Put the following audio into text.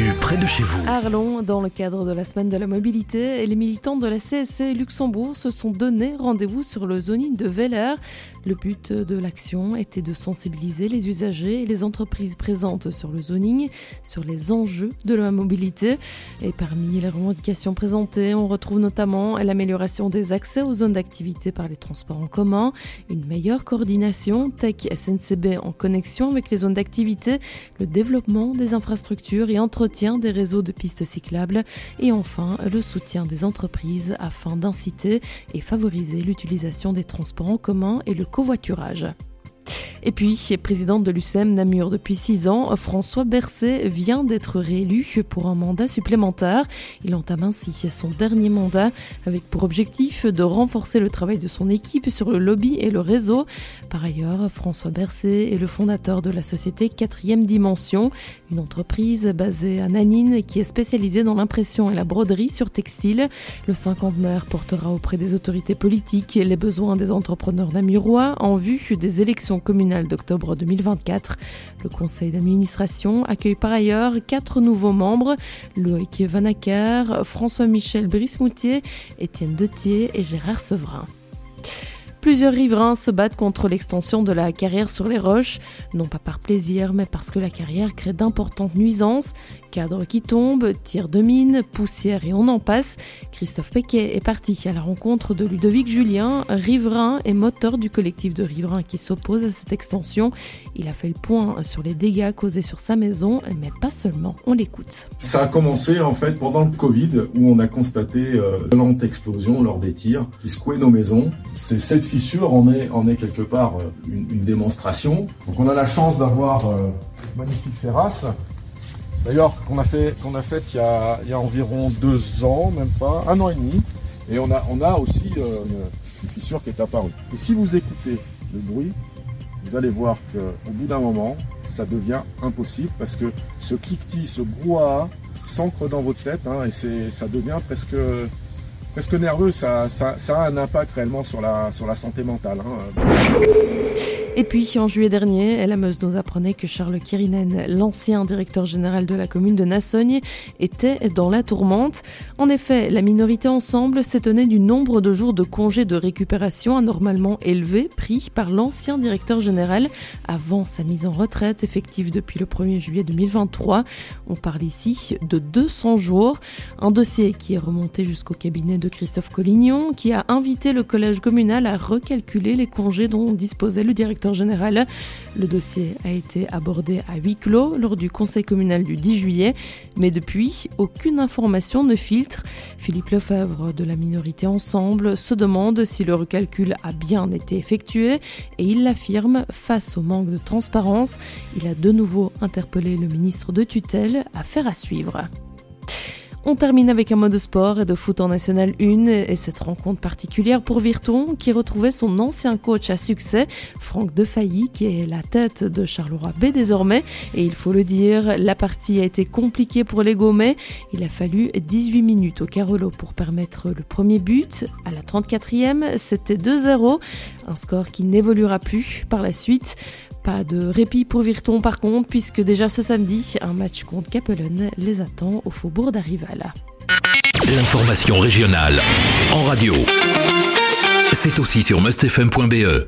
l'actu près de chez vous. Arlon, dans le cadre de la semaine de la mobilité, les militants de la CSC Luxembourg se sont donné rendez-vous sur le zoning de Veller. Le but de l'action était de sensibiliser les usagers et les entreprises présentes sur le zoning sur les enjeux de la mobilité. Et parmi les revendications présentées, on retrouve notamment l'amélioration des accès aux zones d'activité par les transports en commun, une meilleure coordination tech SNCB en connexion avec les zones d'activité, le développement des infrastructures et entretien des réseaux de pistes cyclables et enfin le soutien des entreprises afin d'inciter et favoriser l'utilisation des transports en commun et le covoiturage. Et puis, présidente de l'UCM Namur depuis six ans, François Berset vient d'être réélu pour un mandat supplémentaire. Il entame ainsi son dernier mandat avec pour objectif de renforcer le travail de son équipe sur le lobby et le réseau. Par ailleurs, François Berset est le fondateur de la société Quatrième Dimension, une entreprise basée à Nanine qui est spécialisée dans l'impression et la broderie sur textile. Le cinquantenaire portera auprès des autorités politiques les besoins des entrepreneurs namurois en vue des élections communales d'octobre 2024. Le conseil d'administration accueille par ailleurs quatre nouveaux membres, Loïc Vanacker, François-Michel Brismoutier, Étienne Detier et Gérard Sevrin. Plusieurs riverains se battent contre l'extension de la carrière sur les roches, non pas par plaisir, mais parce que la carrière crée d'importantes nuisances, cadres qui tombent, tirs de mine, poussière et on en passe. Christophe Pequet est parti à la rencontre de Ludovic Julien, riverain et moteur du collectif de riverains qui s'oppose à cette extension. Il a fait le point sur les dégâts causés sur sa maison, mais pas seulement. On l'écoute. Ça a commencé en fait pendant le Covid où on a constaté euh, lente explosion lors des tirs qui secouaient nos maisons. C'est cette fissure en est, en est quelque part euh, une, démonstration. Donc on a la chance d'avoir euh, magnifique terrasse. D'ailleurs qu'on a fait qu'on a il y, a, environ deux ans, même pas, un an et demi. Et on a, aussi euh, une, une, fissure qui est apparue. Et si vous écoutez le bruit, vous allez voir qu'au bout d'un moment, ça devient impossible parce que ce cliquetis, ce brouhaha s'ancre dans votre tête hein, et ça devient presque presque nerveux, ça, a un impact réellement sur la, santé mentale. Hein. Et puis, en juillet dernier, la nous apprenait que Charles Kirinen, l'ancien directeur général de la commune de Nassogne, était dans la tourmente. En effet, la minorité ensemble s'étonnait du nombre de jours de congés de récupération anormalement élevé pris par l'ancien directeur général avant sa mise en retraite effective depuis le 1er juillet 2023. On parle ici de 200 jours. Un dossier qui est remonté jusqu'au cabinet de Christophe Collignon, qui a invité le collège communal à recalculer les congés dont disposait le directeur général. Le dossier a été abordé à huis clos lors du conseil communal du 10 juillet, mais depuis, aucune information ne filtre. Philippe Lefebvre de la minorité Ensemble se demande si le recalcul a bien été effectué et il l'affirme face au manque de transparence. Il a de nouveau interpellé le ministre de tutelle à faire à suivre. On termine avec un mode de sport et de foot en National 1 et cette rencontre particulière pour Virton qui retrouvait son ancien coach à succès, Franck Defailly, qui est la tête de Charleroi B désormais. Et il faut le dire, la partie a été compliquée pour les Gaumais. Il a fallu 18 minutes au Carolo pour permettre le premier but. À la 34e, c'était 2-0, un score qui n'évoluera plus par la suite. Pas de répit pour Virton par contre, puisque déjà ce samedi, un match contre Capellen les attend au faubourg d'Arival. L'information régionale en radio. C'est aussi sur mustfm.be.